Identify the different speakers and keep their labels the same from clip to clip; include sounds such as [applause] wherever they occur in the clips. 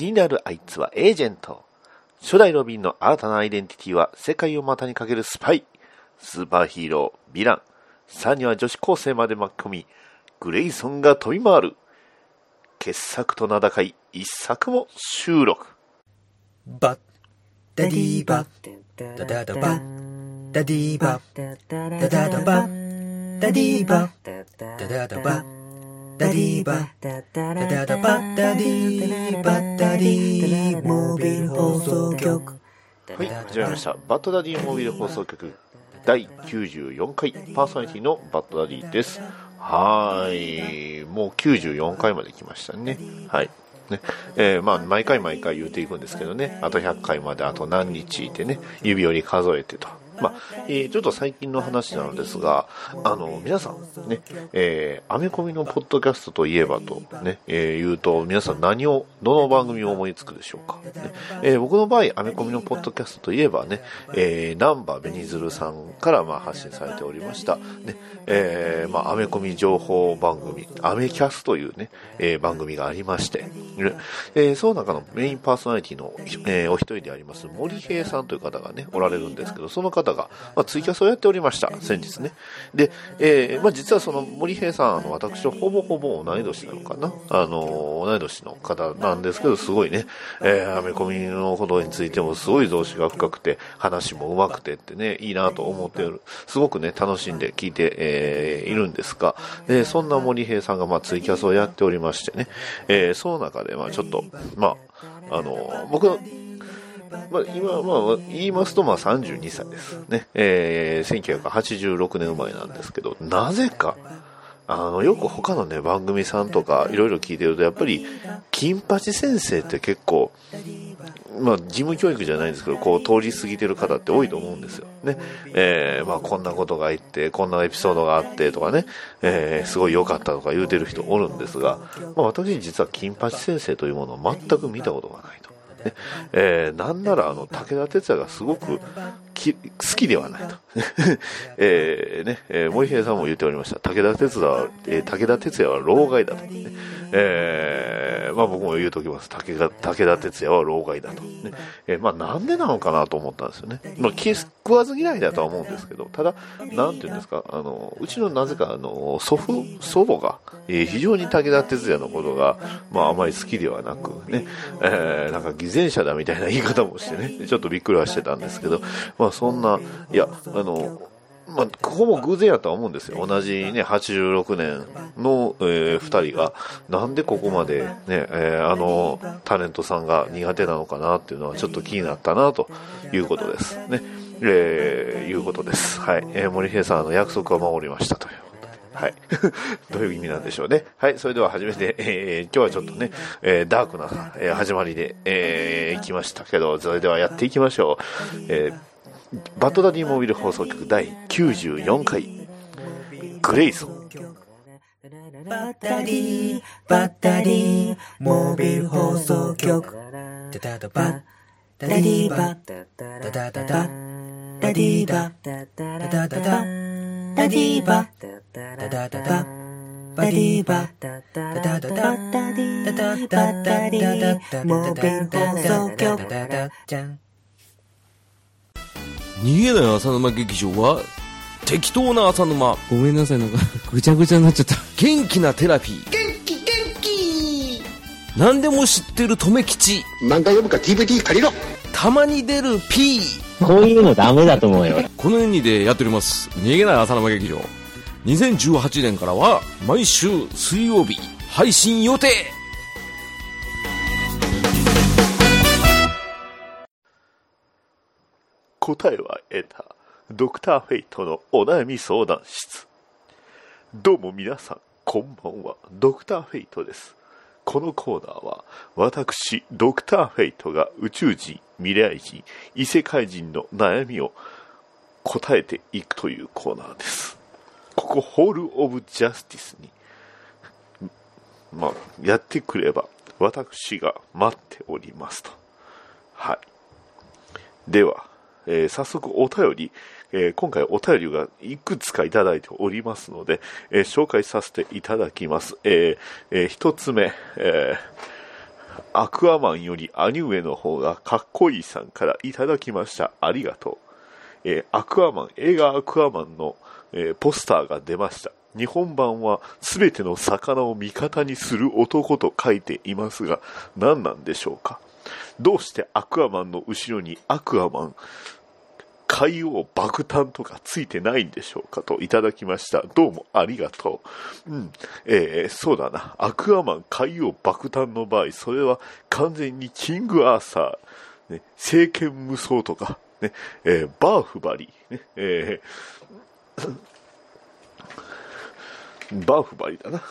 Speaker 1: 気になるあいつはエージェント。初代ロビンの新たなアイデンティティは世界を股にかけるスパイ。スーパーヒーロー、ヴィラン。さらには女子高生まで巻き込み、グレイソンが飛び回る。傑作と名高い一作も収録。
Speaker 2: バッダディーバッダダダバッダディーバッダダダバッダディーバッダダダバッダディバダダダバッダディバッダディモービル放送局
Speaker 1: はい、始まりました。バッドダディモービル放送局第94回パーソナリティのバッドダディです。はい、もう94回まで来ましたね。はい。ねえーまあ、毎回毎回言うていくんですけどね、あと100回まであと何日いてね、指折り数えてと。まあ、えーちょっと最近の話なのですが、あの、皆さんね、えーアメコミのポッドキャストといえばとね、えー言うと、皆さん何を、どの番組を思いつくでしょうか。ねえー僕の場合、アメコミのポッドキャストといえばね、えー、ナンバーベニズルさんからまあ発信されておりました、ね、えーまあ、アメコミ情報番組、アメキャスというね、えー番組がありまして、ねえーその中のメインパーソナリティの、えーお一人であります森平さんという方がね、おられるんですけど、その方方が、まあ、ツイキャスをやっておりました、先日ね。で、えーまあ、実はその森平さん、あの、私とほぼほぼ同い年なのかな。あの、同い年の方なんですけど、すごいね、えーアメコミのことについてもすごい増資が深くて、話も上手くてってね、いいなと思ってる、すごくね、楽しんで聞いて、えーいるんですが、でそんな森平さんが、まあ、ツイキャスをやっておりましてね、えーその中で、まあ、ちょっと、まあ、あの、僕の、まあ、今、まあ、言いますと、まあ、32歳ですね。えー、1986年生まれなんですけど、なぜか、あの、よく他のね、番組さんとか、いろいろ聞いてると、やっぱり、金八先生って結構、まあ、事務教育じゃないんですけど、こう、通り過ぎてる方って多いと思うんですよ。ね。えー、まあ、こんなことがあって、こんなエピソードがあって、とかね、えー、すごい良かったとか言うてる人おるんですが、まあ、私実は金八先生というものを全く見たことがない。えー、なんならあの武田鉄矢がすごくき好きではないと、[laughs] えーねえー森平さんも言っておりました。武田鉄矢は、えー武田鉄矢は老害だと、ね。えーまあ、僕も言うときます。武田武田鉄矢は老害だと、ね。えーまあ、なんでなのかなと思ったんですよね、まあ、き食わず嫌いだとは思うんですけど。ただなんていうんですか。あのうちのなぜかあの祖父祖母が、えー非常に武田鉄矢のことが、まあ、あまり好きではなくね、えーなんか偽善者だみたいな言い方もしてね、ちょっとびっくりはしてたんですけど、まそんな、いや、あの、まあ、ほぼ偶然やとは思うんですよ。同じね、86年の、えー二人が、なんでここまでね、えーあの、タレントさんが苦手なのかなっていうのはちょっと気になったな、ということです。ね。えーいうことです。はい。えー森平さん、あの、約束は守りましたということで。はい。[laughs] どういう意味なんでしょうね。はい。それでは初めて、えー今日はちょっとね、えーダークな、えー始まりで、えー行きましたけど、それではやっていきましょう。えーバッドダディモービル放送局第94回、グレイソン。
Speaker 2: バッダディーバッダディーモービル放送局。ダダダバッダディーバ。ッダダダ。ダダディーバ。ッダダダ。ダダディーバ。ッダダダダ。バディーバ。ッダダダ。ダダダダダ。ダダディ。ーモービル放送局
Speaker 3: 逃げない浅沼劇場は適当な浅沼。
Speaker 4: ごめんなさい、なんか、ぐちゃぐちゃになっちゃった。
Speaker 3: 元気なテラピー。元気元気。何でも知ってる留吉。
Speaker 5: 漫画読むか DVD 借りろ。
Speaker 3: たまに出る P
Speaker 6: こういうのダメだと思うよ。
Speaker 3: この4人でやっております。逃げない浅沼劇場。2018年からは毎週水曜日配信予定
Speaker 1: 答えは得た。ドクターフェイトのお悩み相談室。どうも皆さん、こんばんは。ドクターフェイトです。このコーナーは、私、ドクターフェイトが宇宙人、未来人、異世界人の悩みを答えていくというコーナーです。ここ、ホール・オブ・ジャスティスに、まあ、やってくれば、私が待っておりますと。はい。では、えー早速お便り、えー今回お便りがいくつかいただいておりますので、えー紹介させていただきます。えーえー一つ目、えアクアマンより兄上の方がかっこいいさんからいただきました。ありがとう。えアクアマン、映画アクアマンの、えポスターが出ました。日本版は全ての魚を味方にする男と書いていますが、何なんでしょうか？どうしてアクアマンの後ろにアクアマン、海洋爆弾とかついてないんでしょうか？といただきました。どうもありがとう。うん。えーそうだな。アクアマン海洋爆弾の場合、それは完全にキングアーサー、ね、聖剣無双とか、ね、えーバーフバリー、ね、えーバーフバリだな、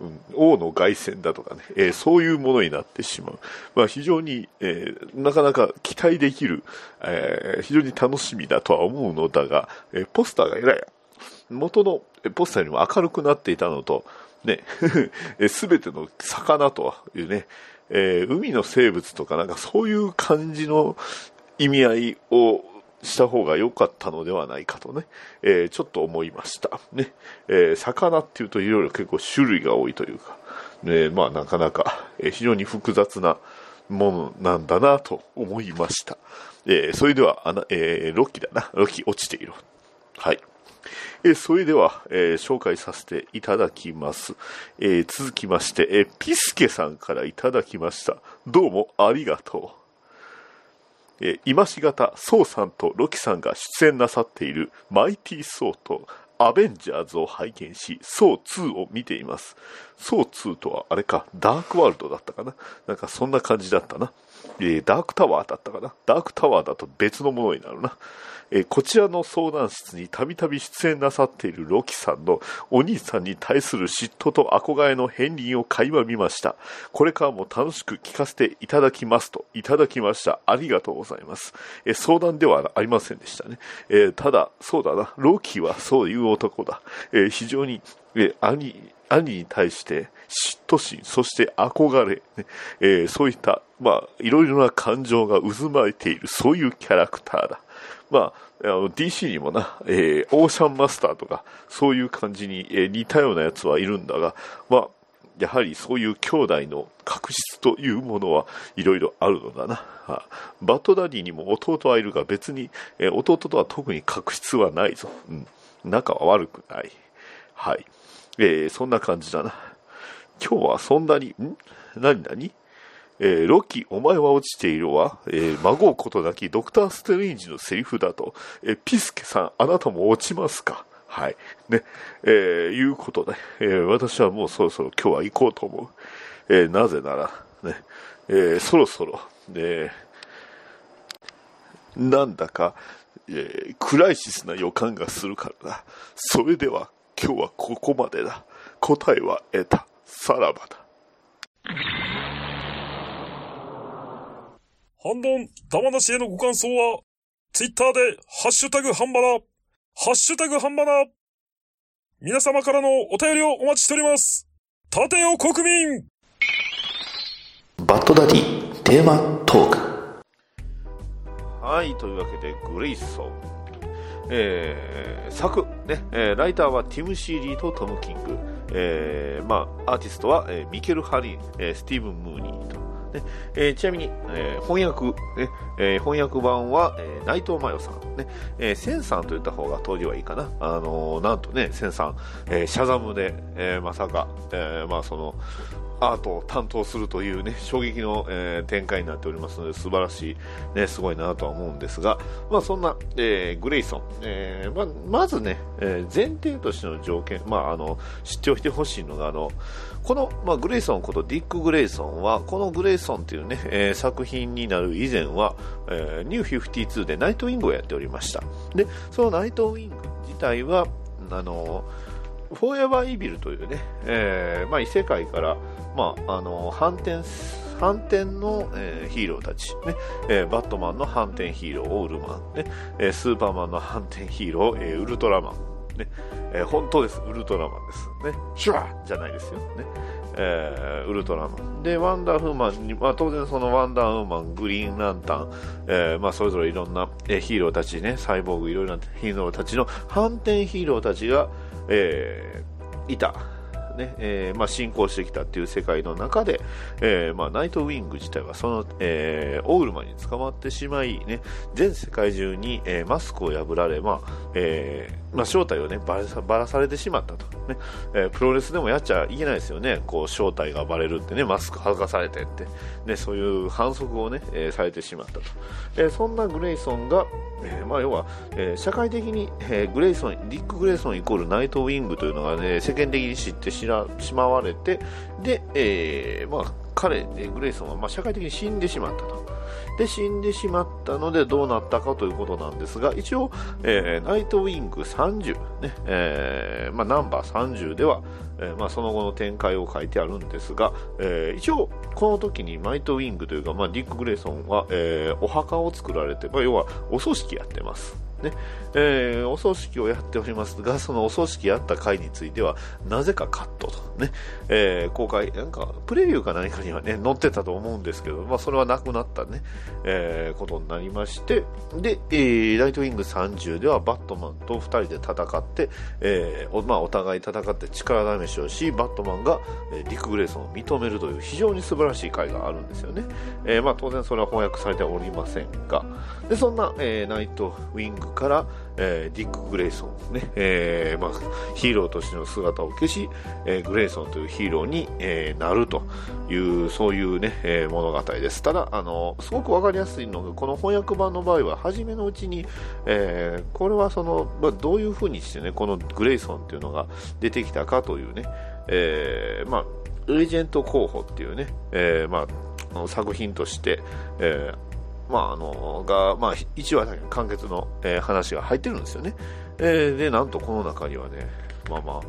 Speaker 1: うん。王の凱旋だとかね、えーそういうものになってしまう。まあ、非常に、えーなかなか期待できる、えー非常に楽しみだとは思うのだが、えポスターがえらい。元のポスターよりも明るくなっていたのと、ね、[laughs] すべての魚というね、え海の生物とかなんかそういう感じの意味合いをした方が良かったのではないかとね、えーちょっと思いました。ね、えー魚っていうといろいろ結構種類が多いというか、ね、まあなかなか、え非常に複雑なものなんだなと思いました。えーそれでは、あの、えロッキーだな。ロッキー落ちている。はい。えそれでは、えー紹介させていただきます。えー続きまして、えーピスケさんからいただきました。どうもありがとう。えー今しがた、ソウさんとロキさんが出演なさっているマイティー・ソウとアベンジャーズを拝見し、ソウ2を見ています。ソウ2とはあれか、ダークワールドだったかななんかそんな感じだったな。えダークタワーだったかな？ダークタワーだと別のものになるな。えこちらの相談室にたびたび出演なさっているロキさんのお兄さんに対する嫉妬と憧れの片鱗を垣間見ました。これからも楽しく聞かせていただきますといただきました。ありがとうございます。え相談ではありませんでしたね。えただ、そうだな。ロキはそういう男だ。え非常に、兄、兄に対して嫉妬心、そして憧れ、えーそういった、まあ、いろいろな感情が渦巻いている、そういうキャラクターだ。まあ、の DC にもな、えーオーシャンマスターとか、そういう感じに、えー似たようなやつはいるんだが、まあ、やはりそういう兄弟の確執というものはいろいろあるのだな。あバッドダディにも弟はいるが別に、えー弟とは特に確執はないぞ。うん。仲は悪くない。はい。えーそんな感じだな。今日はそんなに、ん？何何？えーロッキー、お前は落ちているわ。えー、孫うことなきドクター・ステレンジのセリフだと。えーピスケさん、あなたも落ちますか？はい。ね。えーいうことで、えー私はもうそろそろ今日は行こうと思う。えーなぜなら、ね、えーそろそろ、ね、なんだか、えークライシスな予感がするからだ。それでは、今日はここまでだ。答えは得た。さらばだ。
Speaker 7: 反論、玉なしへのご感想は、ツイッターで、ハッシュタグハンバナ、ハッシュタグハンバナ、皆様からのお便りをお待ちしております。立てよ国民
Speaker 5: バッドダディテーマトーク
Speaker 1: はい、というわけで、グレイソン。えー作、ね、えーライターはティム・シーリーとトム・キング。えーまあ、アーティストは、えーミケル・ハリン、えースティーブン・ムーニーと。ねえーちなみに、えー翻訳、ねえー翻訳版は、えー内藤真代さん、ねえーセンさんと言った方が当時はいいかな、あのーなんとね、センさん、えーシャザムで、えーまさか、えーまあ、そのアートを担当するというね衝撃の、えー展開になっておりますので素晴らしい、ね、すごいなとは思うんですが、まあ、そんな、えーグレイソン、えーまあ、まずね、えー前提としての条件、まあ、あの知っておいてほしいのがあのこの、まあ、グレイソンことディック・グレイソンはこのグレイソンという、ねえー作品になる以前は、えーニュー52でナイトウィングをやっておりました。でそのナイトウィング自体はあのフォーエバーイービルというね、えーまあ、異世界から、まあ、あの反転反転の、えーヒーローたち、ね。えーバットマンの反転ヒーロー、オールマン、ね。えースーパーマンの反転ヒーロー、えーウルトラマン、ね。えー本当です、ウルトラマンです。ね、シュワじゃないですよ、ね。えーウルトラマン。で、ワンダーフーマンに、まあ、当然そのワンダーウーマン、グリーンランタン、えーまあ、それぞれいろんな、えーヒーローたちね、サイボーグ、いろいろなヒーローたちの反転ヒーローたちが、えーいた。ね、えーまあ、進行してきたっていう世界の中で、えーまあ、ナイトウィング自体はその、えーオールマンに捕まってしまい、ね、全世界中に、えーマスクを破られ、まあえーまあ、正体を、ね、ばらさされてしまったと、ねえプロレスでもやっちゃいけないですよね、こう正体がバレるってね、マスク剥がされてって、ね、そういう反則を、ねえーされてしまったと、えーそんなグレイソンが、えーまあ、要は、えー社会的に、えーグレイソン、ディック・グレイソンイコールナイトウィングというのが、ね、世間的に知ってしらしまわれて、で、えーまあ、彼、グレイソンは、ま、社会的に死んでしまったと。で、死んでしまったのでどうなったかということなんですが、一応、えーナイトウィング30、ね、えーまあ、ナンバー30では、えーまあ、その後の展開を書いてあるんですが、え一応、この時にナイトウィングというか、まあ、ディック・グレイソンは、えお墓を作られて、まあ、要はお葬式やってます。ね。えーお葬式をやっておりますが、そのお葬式やった回については、なぜかカットと、ね。えー公開、なんかプレビューか何かには、ね、載ってたと思うんですけど、まあ、それはなくなった、ね。えーことになりまして、で、えーライトウィング30ではバットマンと2人で戦って、えーおまあ、お互い戦って力試しをし、バットマンが、えーディック・グレイソンを認めるという非常に素晴らしい回があるんですよね。えーまあ、当然それは翻訳されておりませんが、でそんな、えーナイトウィングから、えーディック・グレイソン、ね。えーまあ、ヒーローとしての姿を消し、えーグレイソンというヒーローに、えーなるというそういう、ねえー物語です。ただあのすごくわかりやすいのがこの翻訳版の場合は初めのうちに、えーこれはその、まあ、どういうふうにして、ね、このグレイソンというのが出てきたかというね、えーまあ、エージェント候補っていうね、えーまあ、作品として、えーまあ、あのが、まあ、1話だけ完結の、えー話が入ってるんですよね。えーで、なんとこの中にはね、まあまあ、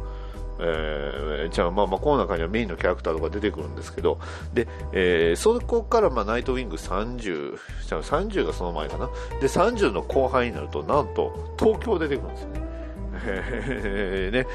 Speaker 1: えーじゃあまあまあこの中にはメインのキャラクターとか出てくるんですけど、で、えーそこからまあナイトウィング30、じゃあ30がその前かな。で、30の後半になると、なんと東京出てくるんですよね。え [laughs] ーね、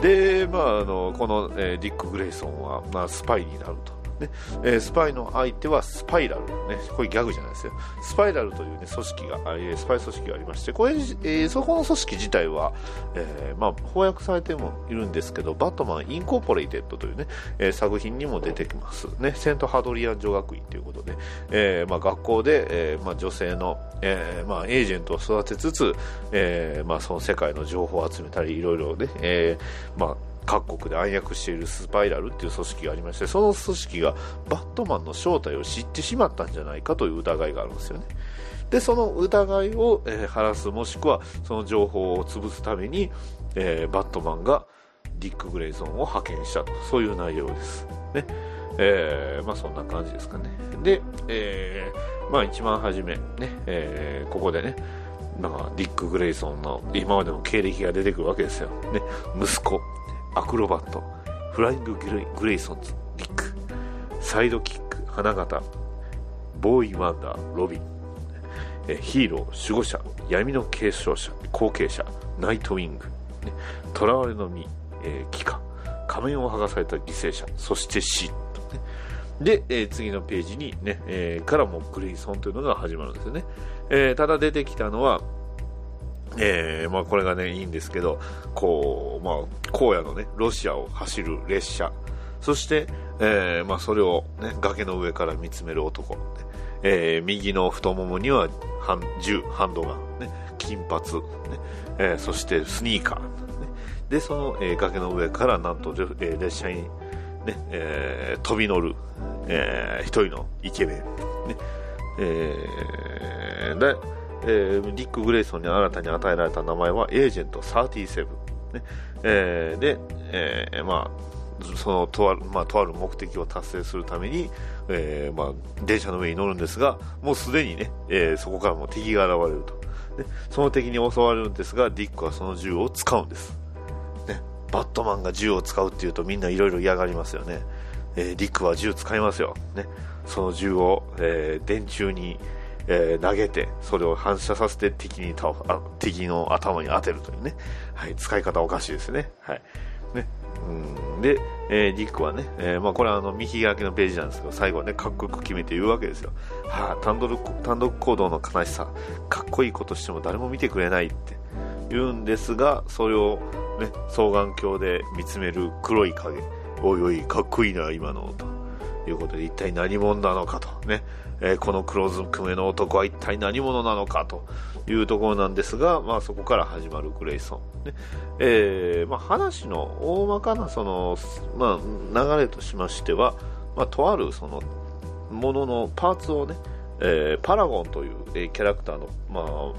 Speaker 1: で、まあ、あのこの、えーディック・グレイソンは、まあ、スパイになると、ね。えースパイの相手はスパイラル、ね、これギャグじゃないですよ。スパイラルという、ね、組織がえスパイ組織がありましてこれ、えーそこの組織自体は、えまあ、翻訳されてもいるんですけどバットマン・インコーポレイテッドという、ねえ作品にも出てきます、ね、セント・ハドリアン女学院ということで、えまあ、学校で、えまあ、女性の、えまあ、エージェントを育てつつ、えまあ、その世界の情報を集めたりいろいろね、えまあ各国で暗躍しているスパイラルっていう組織がありましてその組織がバットマンの正体を知ってしまったんじゃないかという疑いがあるんですよね。でその疑いを、えー晴らすもしくはその情報を潰すために、えーバットマンがディック・グレイソンを派遣したと。そういう内容です。ね。えーまあそんな感じですかね。で、えーまあ一番初めね、えーここでねなんかディック・グレイソンの今までの経歴が出てくるわけですよ、ね、息子。アクロバットフライング・グレイグレイソンズディックサイドキック花形ボーイ・ワンダーロビンえヒーロー守護者闇の継承者後継者ナイトウィングね囚われの身、えー、帰化仮面を剥がされた犠牲者そして死とねで、えー次のページにね、えーからもグレイソンというのが始まるんですよね。えーただ出てきたのは、えーまあこれがね、いいんですけど、こう、まあ、荒野のね、ロシアを走る列車、そして、えーまあそれをね、崖の上から見つめる男、えー右の太ももには銃、ハンドガン、ね、金髪、ね。えーそしてスニーカー、ね、で、その、えー崖の上からなんと、えー列車にね、えー飛び乗る、えー一人のイケメン、ね、えーで、えーディック・グレイソンに新たに与えられた名前はエージェント37、ねえーで、えーまあ、そのとある、まあ、とある目的を達成するために、えーまあ、電車の上に乗るんですが、もうすでにね、えーそこからも敵が現れると。でその敵に襲われるんですが、ディックはその銃を使うんです。ね、バットマンが銃を使うっていうとみんないろいろ嫌がりますよね。えーディックは銃使いますよ。ね、その銃を、えー電柱に、えー投げて、それを反射させて敵に倒あ敵の頭に当てるというね。はい、使い方おかしいですね。はい。ね。うんで、えーディックはね、えーまあこれはあの見開きのページなんですけど、最後はね、かっこよく決めて言うわけですよ。はあ、単独単独行動の悲しさ、かっこいいことしても誰も見てくれないって言うんですが、それをね、双眼鏡で見つめる黒い影、おいおい、かっこいいな、今の、ということで、一体何者なのかと、ね、えーこの黒ずくめの男は一体何者なのかというところなんですが、まあ、そこから始まるグレイソン。ねえーまあ、話の大まかなその、まあ、流れとしましては、ま、とあるそのもののパーツをね、えーパラゴンという、えキャラクターの、ま、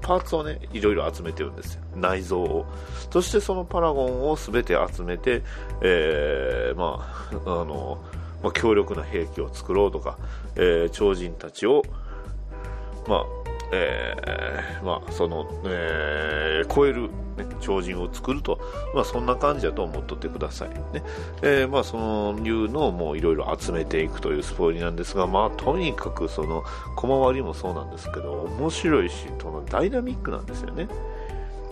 Speaker 1: パーツをね、いろいろ集めてるんですよ。内臓を。そしてそのパラゴンをすべて集めて、えま、あの、まあ、強力な兵器を作ろうとか、えー超人たちを、まあ、えーまあ、その、えー超える、ね、超人を作ると、まあ、そんな感じだと思っとってください。ね。えーまあ、そのいうのをいろいろ集めていくというスポーリーなんですが、まあ、とにかくその、小回りもそうなんですけど、面白いし、そのダイナミックなんですよね。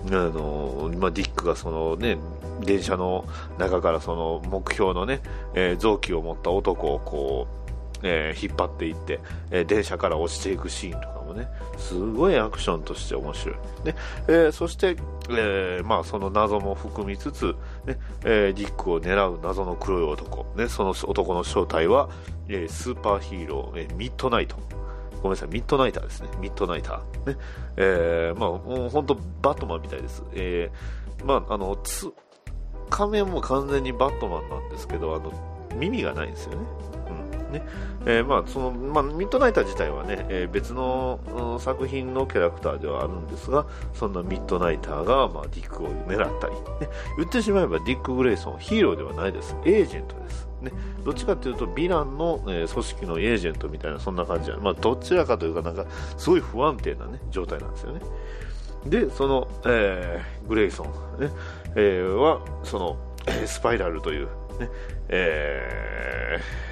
Speaker 1: あのまあ、ディックがその、ね、電車の中からその目標の、ねえー臓器を持った男をこう、えー引っ張っていって、えー電車から落ちていくシーンとかもねすごいアクションとして面白い、ねえそして、えまあ、その謎も含みつつ、ねえディックを狙う謎の黒い男、ね、その男の正体は、えスーパーヒーロー、えーミッドナイト。ごめんなさい、ミッドナイターですね。ミッドナイター。ね。えー、まあ、もう本当バットマンみたいです。えー、まあ、あの、つ、仮面も完全にバットマンなんですけど、あの、耳がないんですよね。ね。えーまあ、その、まあ、ミッドナイター自体はね、えー別の、作品のキャラクターではあるんですが、そんなミッドナイターが、まあ、ディックを狙ったり、ね。言ってしまえばディック・グレイソン、ヒーローではないです。エージェントです。ね。どっちかというと、ヴィランの、えー組織のエージェントみたいな、そんな感じなまあ、どちらかというか、なんか、すごい不安定なね、状態なんですよね。で、その、えーグレイソン、ね、えーは、その、えスパイラルという、ね、えー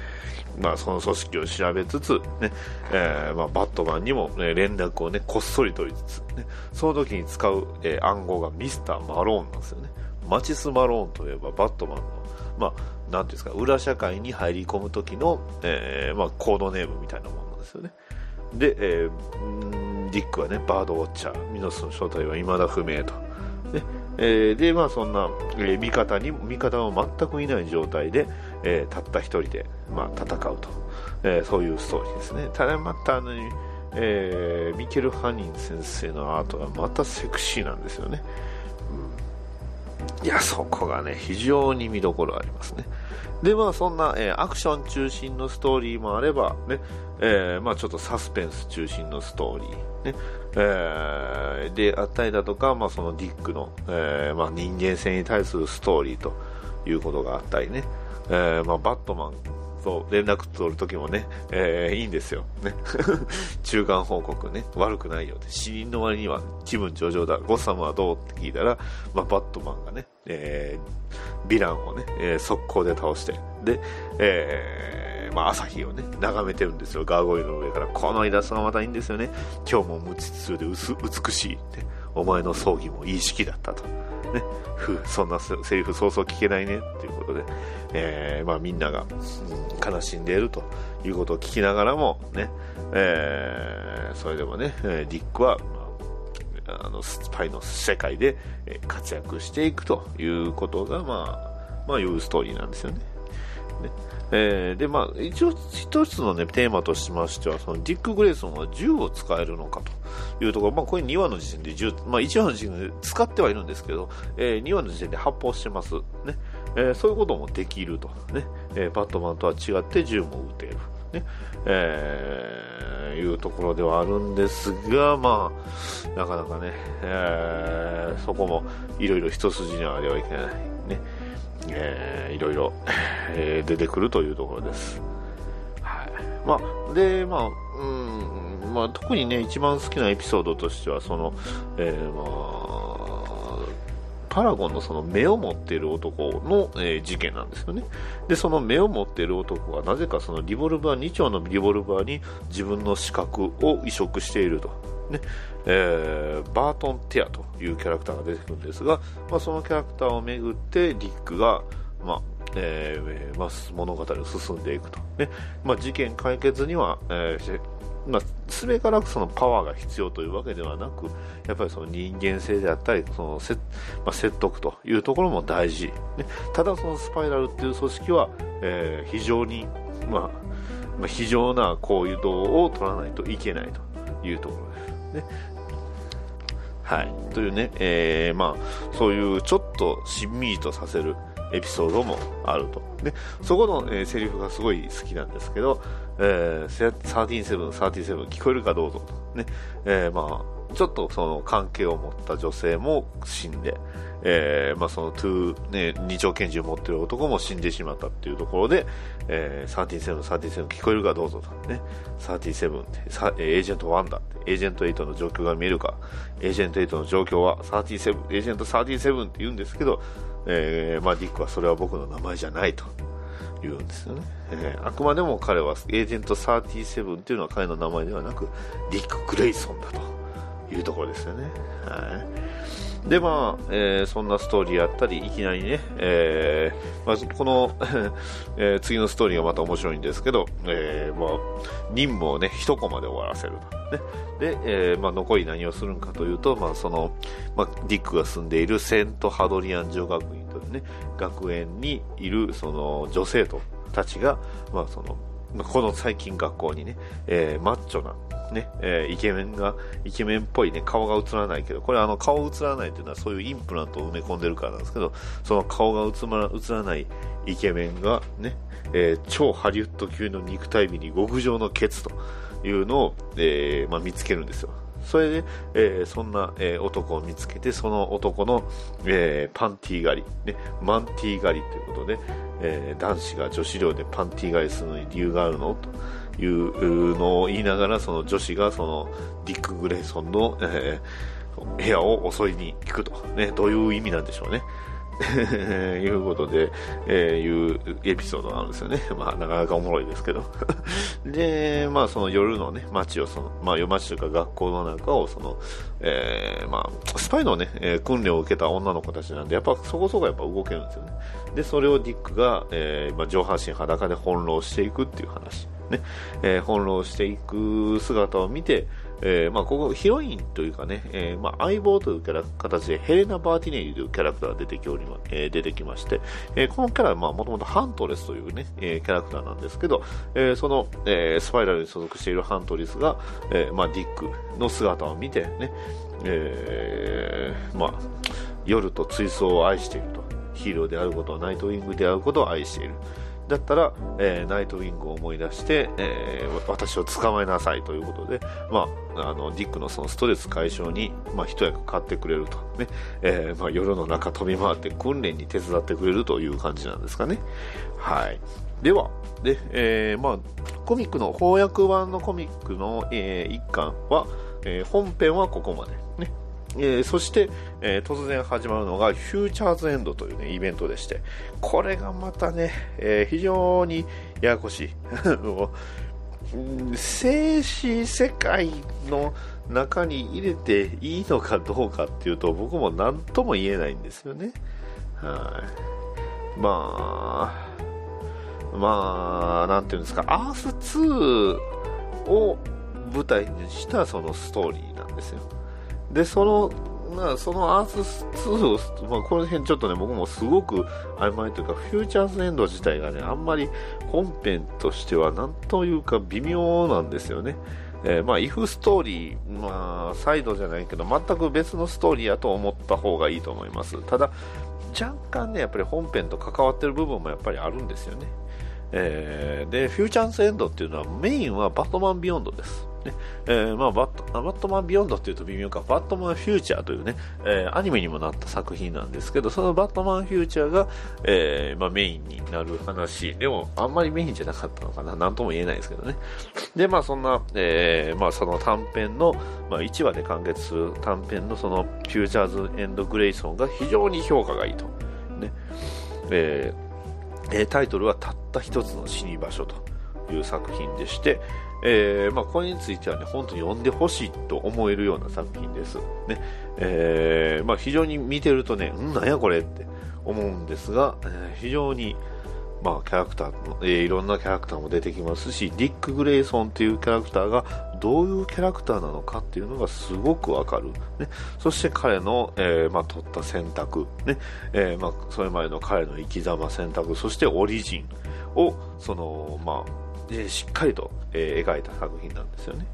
Speaker 1: まあ、その組織を調べつつ、ねえーまあ、バットマンにも、ね、連絡を、ね、こっそり取りつつ、ね、その時に使う、えー暗号がミスター・マローンなんですよね。マチス・マローンといえばバットマンの、まあ、なんていうんですか、裏社会に入り込む時の、えーまあ、コードネームみたいなものなんですよね。で、えーディックはね、バードウォッチャー、ミノスの正体は未だ不明と。ねえーで、まあそんな、えー味方に、味方は全くいない状態で、えーたった一人で、まあ戦うと。えーそういうストーリーですね。ただまたあの、えーミケル・ハニン先生のアートがまたセクシーなんですよね。うんいや、そこがね、非常に見どころありますね。で、まあ、そんな、えアクション中心のストーリーもあれば、ね、えまあ、ちょっとサスペンス中心のストーリー、ね、えーであったりだとか、まあ、そのディックの、えーまあ、人間性に対するストーリーということがあったりね、えーまあ、バットマンと連絡取るときもね、えーいいんですよ。ね。[laughs] 中間報告ね、悪くないよって。死人の割には気分上々だ。ゴッサムはどうって聞いたら、まあ、バットマンがね、えーヴィランをね、えー速攻で倒して、で、えーまあ、朝日をね、眺めてるんですよ。ガーゴイルの上から。このイラストがまたいいんですよね。今日も無秩序で美しいって。お前の葬儀もいい式だったと。ね。ふ、そんなセリフそうそう聞けないね。ということで、えーまあみんなが、うん悲しんでいるということを聞きながらも、ね、えーそれでもね、ディックは、まあ、あの、スパイの世界で活躍していくということが、まあ、まあ、いうストーリーなんですよね。ねえーで、まあ、一応、一つのね、テーマとしましては、そのディック・グレイソンは銃を使えるのかというところ、まあ、これ2話の時点で銃、まあ、1話の時点で使ってはいるんですけど、えー2話の時点で発砲してます。ね。えーそういうこともできると。ね。えーバットマンとは違って銃も撃てる。ね。えーいうところではあるんですが、まあ、なかなかね、えーそこもいろいろ一筋縄ではいけない。ね。えーいろいろ、[laughs] えー出てくるというところです。はい。まあ、で、まあ、うん、まあ、特にね、一番好きなエピソードとしては、その、えーまあ、パラゴンのその目を持っている男の、えー事件なんですよね。で、その目を持っている男はなぜかそのリボルバー、2丁のリボルバーに自分の資格を移植していると。ね。えーバートン・ティアというキャラクターが出てくるんですが、まあ、そのキャラクターをめぐってディックが、まあ、えーまあ、物語を進んでいくと。ね。まあ、事件解決には、えーまあ、すべからくそのパワーが必要というわけではなく、やっぱりその人間性であったり、そのせ、まあ、説得というところも大事。ね、ただそのスパイラルっていう組織は、えー非常に、まあ、まあ、非常な行動を取らないといけないというところです。ね。はい。というね、えーまあ、そういうちょっとしんみりとさせるエピソードもあると。で、そこの、えーセリフがすごい好きなんですけど、えー、137、37聞こえるかどうぞと。ね、えーまあ、ちょっとその関係を持った女性も死んで、えーまあ、そのトゥー、ね、二丁拳銃を持ってる男も死んでしまったっていうところで、えー、37、37聞こえるかどうぞと。ね、37って、さえーエージェント1だ、エージェント8の状況が見えるか、エージェント8の状況は37、エージェント37って言うんですけど、えーまあ、ディックはそれは僕の名前じゃないと。言うんですよね、えーあくまでも彼はエージェント37っていうのは彼の名前ではなくディック・グレイソンだというところですよね、はい、でまあ、えーそんなストーリーやったりいきなりね、えーまあ、この、[laughs] えー次のストーリーがまた面白いんですけど、えまあ、任務をね一コマで終わらせると、ね。でえまあ、残り何をするんかというと、まあそのまあ、ディックが住んでいるセント・ハドリアン女学院という、ね、学園にいるその女生徒たちが、まあ、そのこの最近学校にね、えーマッチョな、ねえーイケメンがイケメンっぽい、ね、顔が映らないけどこれあの顔映らないというのはそういうインプラントを埋め込んでるからなんですけどその顔が映ら映らないイケメンが、ねえー超ハリウッド級の肉体美に極上のケツというのを、えまあ、見つけるんですよ。それで、えーそんな、えー男を見つけて、その男の、えーパンティー狩り、ね、マンティー狩りということで、えー男子が女子寮でパンティー狩りするのに理由があるの？というのを言いながら、その女子がそのディック・グレイソンの、えー部屋を襲いに行くと、ね、どういう意味なんでしょうね。[laughs] いうことで、えーいうエピソードなんですよね。[laughs] まあ、なかなかおもろいですけど。[laughs] で、まあ、その夜のね、街を、その、まあ、夜街というか学校の中を、その、えーまあ、スパイのね、えー訓練を受けた女の子たちなんで、やっぱそこそこやっぱ動けるんですよね。で、それをディックが、えーまあ、上半身裸で翻弄していくっていう話。ね、えー翻弄していく姿を見て、えーまあ、ここヒロインというかね、えーまあ、相棒というキャラ形でヘレナ・バーティネリというキャラクターが出てきおりま、えー出てきまして、えこのキャラはもともとハントレスというね、えキャラクターなんですけど、えその、えスパイラルに所属しているハントレスが、えまあ、ディックの姿を見てね、えまあ、夜と追走を愛していると。ヒーローであることはナイトウィングであることを愛している。だったら、えーナイトウィングを思い出して、えー私を捕まえなさいということで、まあ、あのディックのそのストレス解消に、まあ、一役買ってくれると、ねえーまあ、夜の中飛び回って訓練に手伝ってくれるという感じなんですかね。はい、ではで、えーまあ、コミックの翻訳版のコミックの、えー一巻は、えー本編はここまで。ねえーそして、えー突然始まるのがフューチャーズエンドという、ね、イベントでしてこれがまたね、えー非常にややこしい。[laughs] 静止世界の中に入れていいのかどうかっていうと僕も何とも言えないんですよね。はい。まあまあなんていうんですかアース2を舞台にしたそのストーリーなんですよ。で、その、まあ、そのアース2を、まあ、この辺ちょっとね、僕もすごく曖昧というか、フューチャーズエンド自体がね、あんまり本編としてはなんというか微妙なんですよね。えーまあ、イフストーリー、まあ、サイドじゃないけど、全く別のストーリーやと思った方がいいと思います。ただ、若干ね、やっぱり本編と関わってる部分もやっぱりあるんですよね。えーで、フューチャーズエンドっていうのはメインはバットマンビヨンドです。ねえーまあ、バットバットマンビヨンドっていうと微妙か、バットマンフューチャーというね、えーアニメにもなった作品なんですけど、そのバットマンフューチャーが、えーまあ、メインになる話。でも、あんまりメインじゃなかったのかな、なんとも言えないですけどね。で、まあ、そんな、えまあ、その短編の、まあ、1話で完結する短編のその、フューチャーズエンドグレイソンが非常に評価がいいと。ね。ええタイトルはたった一つの死に場所という作品でして、えーまあ、これについてはね、本当に読んでほしいと思えるような作品です。ね。えーまあ、非常に見てるとね、うんなんやこれって思うんですが、えー非常に、まあ、キャラクターも、えーいろんなキャラクターも出てきますし、ディック・グレイソンっていうキャラクターがどういうキャラクターなのかっていうのがすごくわかる。ね、そして彼の、えーまあ、取った選択、ね、えーまあ、それまでの彼の生き様選択、そしてオリジンを、その、まあ、えしっかりと、えー描いた作品なんですよね。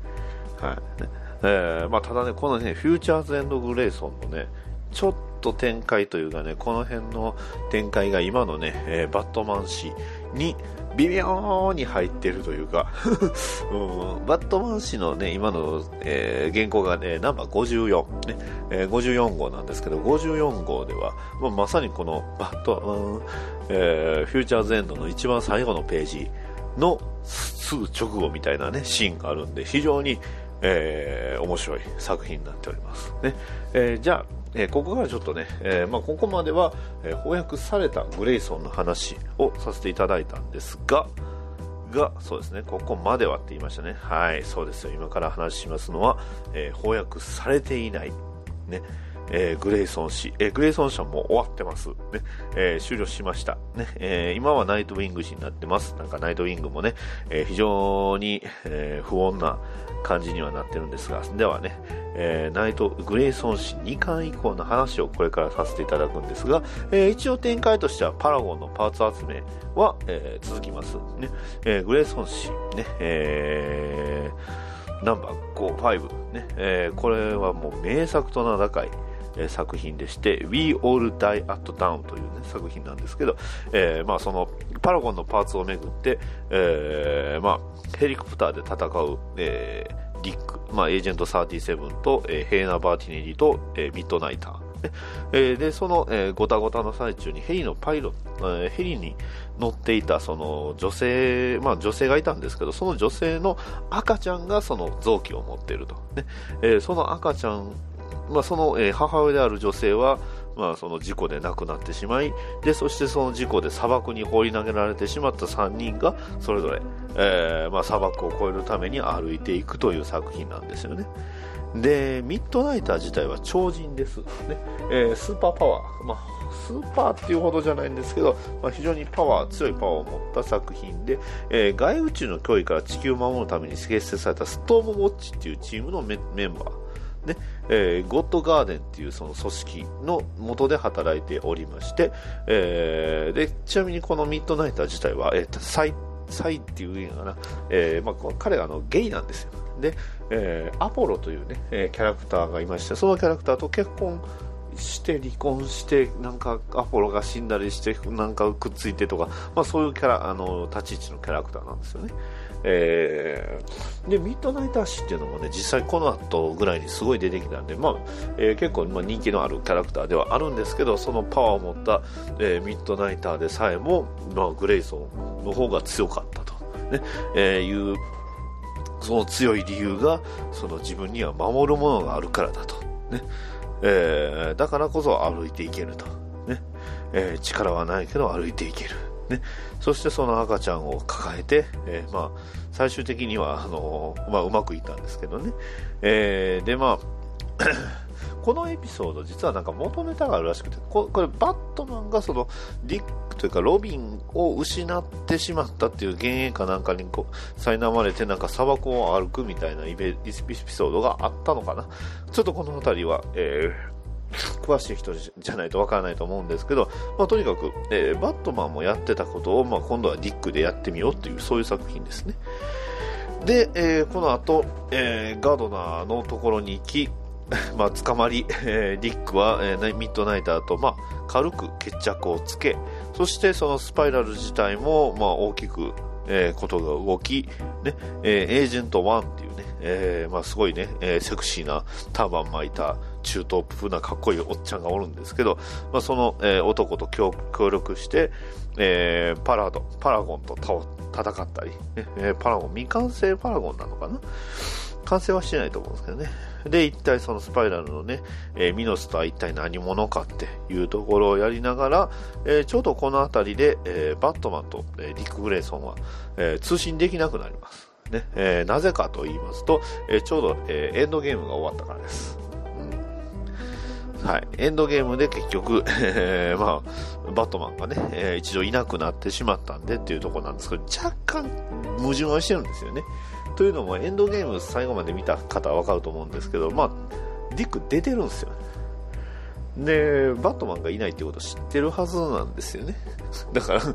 Speaker 1: はい。ねえーまあ、ただね、このね、フューチャーズ・エンド・グレイソンのね、ちょっと展開というかね、この辺の展開が今のね、えーバットマン誌に微妙に入っているというか、[laughs] うん、バットマン誌のね、今の、えー原稿がね、ナンバー54、ね、えー54号なんですけど、54号では、まあ、まさにこのバットマン、えーフューチャーズエンドの一番最後のページのすぐ直後みたいなね、シーンがあるんで、非常に、えー面白い作品になっております。ね。えーじゃあ、えーここからちょっとね、えーまあ、ここまでは、えー翻訳されたグレイソンの話をさせていただいたんですが、が、そうですね、ここまではって言いましたね。はい、そうですよ。今から話しますのは、えー翻訳されていない、ね、えーグレイソン氏、えーグレイソン氏も終わってます。ね、えー終了しました。ね、え今はナイトウィング氏になってます。なんかナイトウィングもね、え非常に、え不穏な感じにはなってるんですが、ではね、えナイト・グレイソン氏2巻以降の話をこれからさせていただくんですが、え一応展開としてはパラゴンのパーツ集めは、え続きます。ねえグレイソン氏、ねえナンバー5、5、ねえこれはもう名作と名高い、え作品でして、We All Die at Down という、ね、作品なんですけど、えーまあ、そのパラゴンのパーツをめぐって、えーまあ、ヘリコプターで戦う、えーリック、まあ、エージェント37と、えーヘイナ・バーティネリと、えミッドナイター。で、その、えーごたごたの最中にヘリのパイロ、ヘリに乗っていたその女性、まあ女性がいたんですけど、その女性の赤ちゃんがその臓器を持っていると。その赤ちゃん、まあその、え母親である女性は、まあその事故で亡くなってしまい、で、そしてその事故で砂漠に放り投げられてしまった3人が、それぞれ、えーまあ砂漠を越えるために歩いていくという作品なんですよね。で、ミッドナイター自体は超人です。ねえースーパーパワー、まあ、スーパーっていうほどじゃないんですけど、まあ、非常にパワー、強いパワーを持った作品で、えー外宇宙の脅威から地球を守るために結成されたストームウォッチっていうチームのメメンバー。ねえーゴッドガーデンっていうその組織の元で働いておりまして、えーでちなみにこのミッドナイター自体は、えー、サイサイっていうのかな、えーまあ、彼はあのゲイなんですよ。で、えーアポロというね、えキャラクターがいましてそのキャラクターと結婚して離婚してなんかアポロが死んだりしてなんかくっついてとか、まあ、そういうキャラあの立ち位置のキャラクターなんですよね。えーでミッドナイター誌っていうのもね実際この後ぐらいにすごい出てきたんで、まあえー結構まあ人気のあるキャラクターではあるんですけどそのパワーを持った、えーミッドナイターでさえも、まあ、グレイソンの方が強かったと、ねえいうその強い理由がその自分には守るものがあるからだと、ねえだからこそ歩いていけると、ねえ力はないけど歩いていける、ね、そしてその赤ちゃんを抱えて、えーまあ、最終的にはあのーまあ、うまくいったんですけどね、えーでまあ [coughs] このエピソード実はなんか元ネタがあるらしくてこれバットマンがそのディックというかロビンを失ってしまったっていう幻影かなんかにこう苛まれてなんか砂漠を歩くみたいなイベエピソードがあったのかな。ちょっとこの辺りは、えー詳しい人じゃないとわからないと思うんですけど、まあ、とにかく、えーバットマンもやってたことを、まあ、今度はディックでやってみようっていうそういう作品ですね。で、えーこの後、えーガードナーのところに行き、[laughs] まあ、捕まり、えーディックは、えーミッドナイターと、まあ、軽く決着をつけ、そしてそのスパイラル自体も、まあ、大きく、えーことが動き、ね、えーエージェント1っていうね、えーまあ、すごいね、えーセクシーなターバン巻いた中東風なかっこいいおっちゃんがおるんですけど、まあ、その、えー男と協力して、えーパラド、パラゴンと戦ったり、えーパラゴン、未完成パラゴンなのかな？完成はしてないと思うんですけどね。で、一体そのスパイラルのね、えーミノスとは一体何者かっていうところをやりながら、えーちょうどこの辺りで、えーバットマンと、えーディック・グレイソンは、えー通信できなくなります。ねえーなぜかと言いますと、えーちょうど、えーエンドゲームが終わったからです。はい。エンドゲームで結局、えーまあ、バットマンがね、えー一度いなくなってしまったんでっていうところなんですけど、若干矛盾はしてるんですよね。というのも、エンドゲーム最後まで見た方はわかると思うんですけど、まあ、ディック出てるんですよ。で、バットマンがいないっていうことを知ってるはずなんですよね。だから、んっ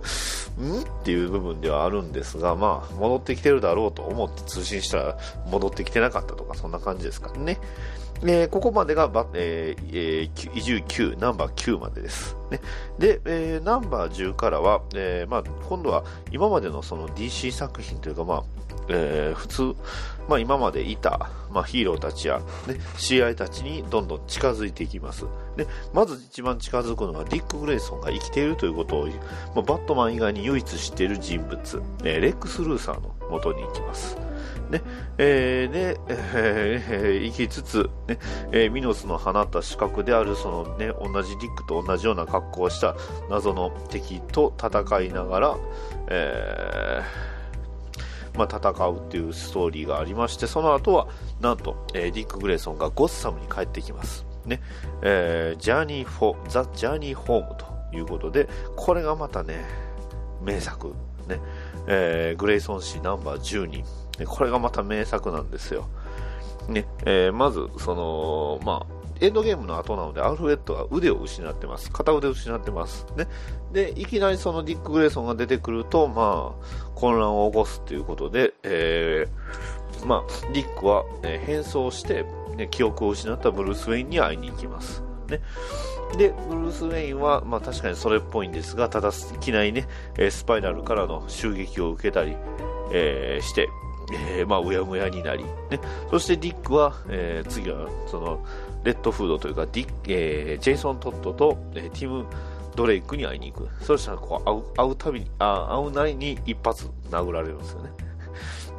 Speaker 1: ていう部分ではあるんですが、まあ、戻ってきてるだろうと思って通信したら戻ってきてなかったとか、そんな感じですからね。えーここまでが、えーえー移住9、ナンバー9までです。ね、で、えーナンバー10からは、えーまあ、今度は今までのその DC 作品というか、まあえー普通、まあ、今までいた、まあ、ヒーローたちや、ね、CI たちにどんどん近づいていきます。でまず一番近づくのがディック・グレイソンが生きているということを、まあ、バットマン以外に唯一知っている人物、えーレックス・ルーサーの元に行きます。ねえーで、えー行きつつ、ねえーミノスの放った資格であるその、ね、同じディックと同じような格好をした謎の敵と戦いながら、えーまあ、戦うっていうストーリーがありまして、その後は、なんと、えーディック・グレイソンがゴッサムに帰ってきます。ね、えージャーニー・フォ、ザ・ジャーニー・ホームということで、これがまたね、名作。ね、えーグレイソン氏ナンバー12。ねこれがまた名作なんですよ。ね、えーまず、その、まあ、エンドゲームの後なので、アルフレッドは腕を失ってます。片腕を失ってます。ね。で、いきなりそのディック・グレイソンが出てくると、まあ、混乱を起こすということで、えーまあ、ディックは、えー変装して、ね、記憶を失ったブルース・ウェインに会いに行きます。ね。で、ブルース・ウェインは、まあ確かにそれっぽいんですが、ただ、いきなりね、スパイラルからの襲撃を受けたり、えーして、えーまあ、うやむやになり、ね。そしてディックは、えー次は、その、レッドフードというか、ディッ、えージェイソン・トッドと、えーティム・ドレイクに会いに行く。そしたら、こう、会う、会うたびに、あ会うなりに一発殴られるんですよね。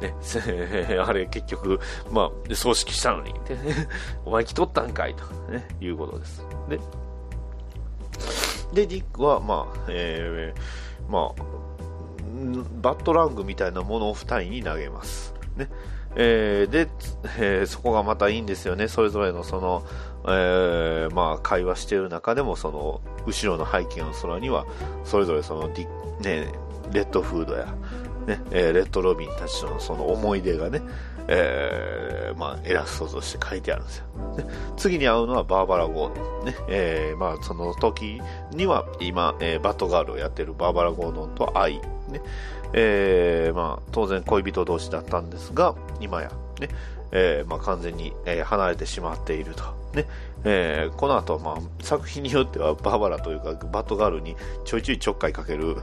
Speaker 1: [laughs] ね、せ [laughs] あれ結局、まあ、葬式したのに、で [laughs] お前来とったんかいと、ね、いうことです。で、で、ディックは、まあ、えーまあ、バットラングみたいなものを二人に投げます。ね。えーで、えーそこがまたいいんですよね。それぞれのその、えーまあ、会話している中でも、その、後ろの背景の空には、それぞれそのディ、ね、レッドフードや、ね、えーレッドロビンたちとのその思い出がね、えーまあ、イラストとして書いてあるんですよ。で次に会うのはバーバラ・ゴードン。ね、えーまあ、その時には今、えーバットガールをやっているバーバラ・ゴードンと愛。ね、えーまあ、当然恋人同士だったんですが、今や、ね、えーまあ、完全に、え離れてしまっていると。ね、えーこの後、まあ、作品によってはバーバラというか、バットガールにちょいちょいちょっかいかける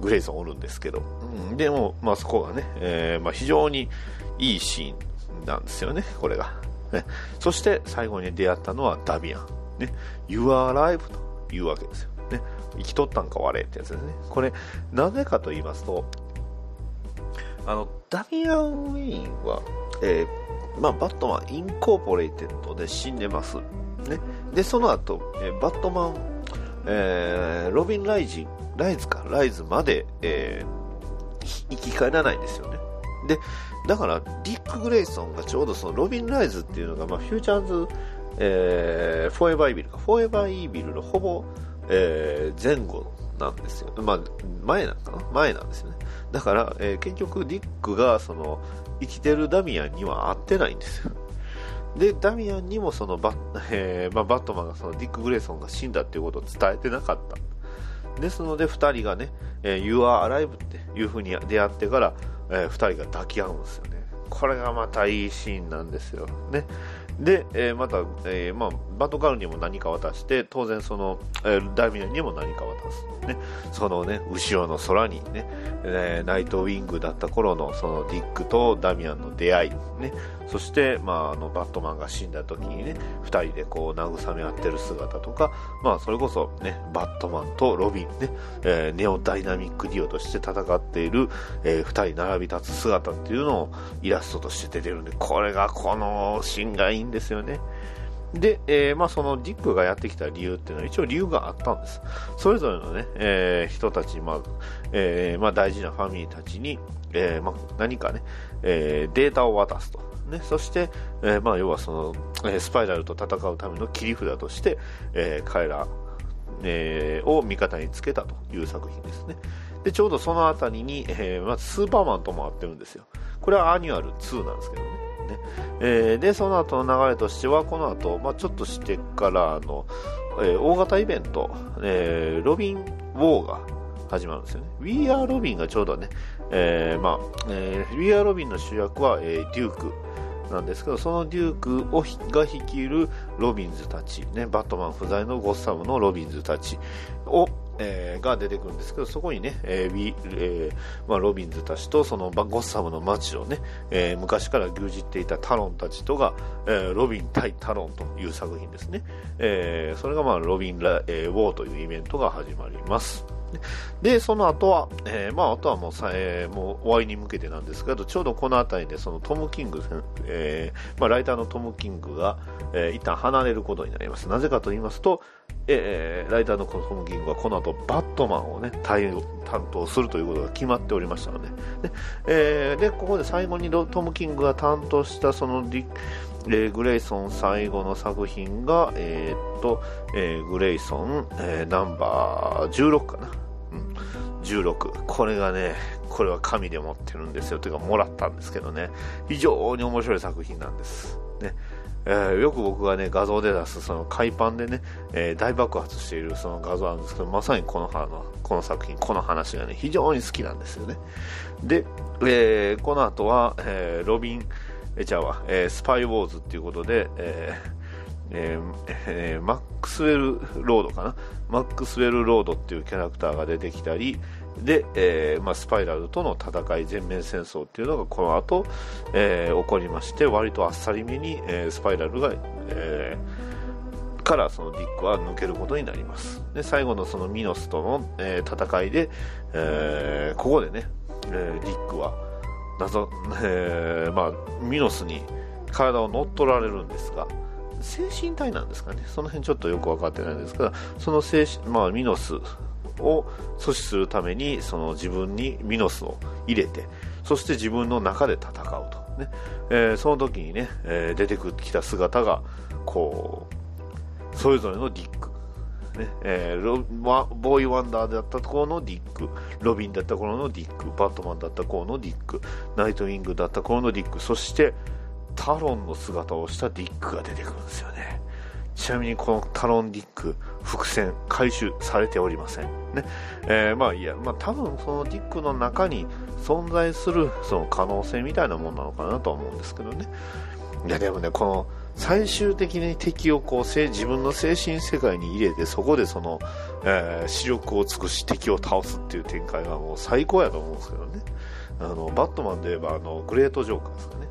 Speaker 1: グレイソンおるんですけど、うんでも、まあ、そこがね、えまあ、非常にいいシーンなんですよね、これが。ね、そして最後に出会ったのはダビアン。ね、You are alive というわけですよ。ね、生きとったんか我ってやつですね。これ、なぜかと言いますと、あの、ダミアン・ウィーンは、えーまあ、バットマン・インコーポレイテッドで死んでます。ね。で、その後、えーバットマン、えーロビン・ライジン、ライズか、ライズまで、えー生き返らないんですよね。で、だから、ディック・グレイソンがちょうどそのロビン・ライズっていうのが、まあ、フューチャーズ、えーフォーエバー・イービルか、フォーエバー・イービルのほぼ、えー前後なんですよ。まあ、前なんかな？前なんですよね。だから、えー結局ディックが、その、生きてるダミアンには会ってないんですよ。で、ダミアンにもそのバッ、[laughs] えーまあ、バットマンがそのディック・グレイソンが死んだっていうことを伝えてなかった。ですので、二人がね、えー You are alive っていう風に出会ってから、えー二人が抱き合うんですよね。これがまたいいシーンなんですよ。ね。で、えーまた、えーまあ、バトガルにも何か渡して、当然その、えーダミアンにも何か渡す。ね。そのね、後ろの空にね、えーナイトウィングだった頃のそのディックとダミアンの出会い。ね。そして、まあ、あの、バットマンが死んだ時にね、二人でこう慰め合ってる姿とか、まあ、それこそね、バットマンとロビンね、えーネオダイナミックディオとして戦っている、えー二人並び立つ姿っていうのをイラストとして出てるんで、これがこのシーンがいいんですよね。で、えーまあ、そのディックがやってきた理由っていうのは一応理由があったんです。それぞれのね、えー人たち、まあ、えーまあ、大事なファミリーたちに、えまあ、何かね、えデータを渡すと。ね、そして、えーまあ、要はその、えスパイラルと戦うための切り札として、えー彼ら、えーを味方につけたという作品ですね。で、ちょうどそのあたりに、えまずスーパーマンとも会ってるんですよ。これはアニュアル2なんですけどね。ねえーで、その後の流れとしては、この後、まあ、ちょっとしてからあの、えー大型イベント、えーロビン・ウォーが始まるんですよね。We Are ロビンがちょうどね、えーまあ、えー We Are ロビンの主役は、えーデュークなんですけど、そのデュークをが率いるロビンズたち、ね、バットマン不在のゴッサムのロビンズたちを、えーが出てくるんですけど、そこにね、えー We- えーまあ、ロビンズたちとそのゴッサムの街をね、えー昔から牛耳っていたタロンたちとが、えーロビン対タロンという作品ですね。えーそれがまあロビンラ、えーウォーというイベントが始まります。で、その後は、えーまあ、あとはもうさ、えーもう終わりに向けてなんですけど、ちょうどこの辺りでそのトム・キング、えーまあ、ライターのトム・キングが、えー一旦離れることになります。なぜかと言いますと、えーライターのトム・キングはこの後バットマンをね、対応担当するということが決まっておりましたので、で、えーでここで最後にトム・キングが担当したそのグレイソン最後の作品が、えーっと、えーグレイソン、えーナンバー16かな。うん、16。これがね、これは神で持ってるんですよ。というか、もらったんですけどね。非常に面白い作品なんです。ね。えーよく僕がね、画像で出す、その海パンでね、えー大爆発しているその画像なんですけど、まさにこのの、この作品、この話がね、非常に好きなんですよね。で、えーこの後は、えロビン、えー、じゃあわ、えースパイウォーズっていうことで、えーえーえーマックスウェルロードかな？マックスウェルロードっていうキャラクターが出てきたりで、えーまあ、スパイラルとの戦い全面戦争っていうのがこの後、え起こりまして割とあっさりめに、えスパイラルが、えからそのディックは抜けることになります。で最後のそのミノスとの、え戦いで、えここでね、えディックは謎、えーまあ、ミノスに体を乗っ取られるんですが精神体なんですかね？その辺ちょっとよく分かってないんですがその精神、まあ、ミノスを阻止するためにその自分にミノスを入れてそして自分の中で戦うと、ね。えーその時にね、えー出てきた姿がこうそれぞれのディック。ね。えーロボーイワンダーだったところのディック。ロビンだった頃のディック。バットマンだった頃のディック。ナイトウィングだった頃のディック。そしてタロンの姿をしたディックが出てくるんですよね。ちなみにこのタロンディック伏線回収されておりません。ね。えーまあいいやまあ多分そのディックの中に存在するその可能性みたいなもんなのかなとは思うんですけどね。いやでもねこの最終的に敵をこう自分の精神世界に入れてそこでその、えー視力を尽くし敵を倒すっていう展開がもう最高やと思うんですけどね。あのバットマンで言えばあのグレートジョーカーですかね。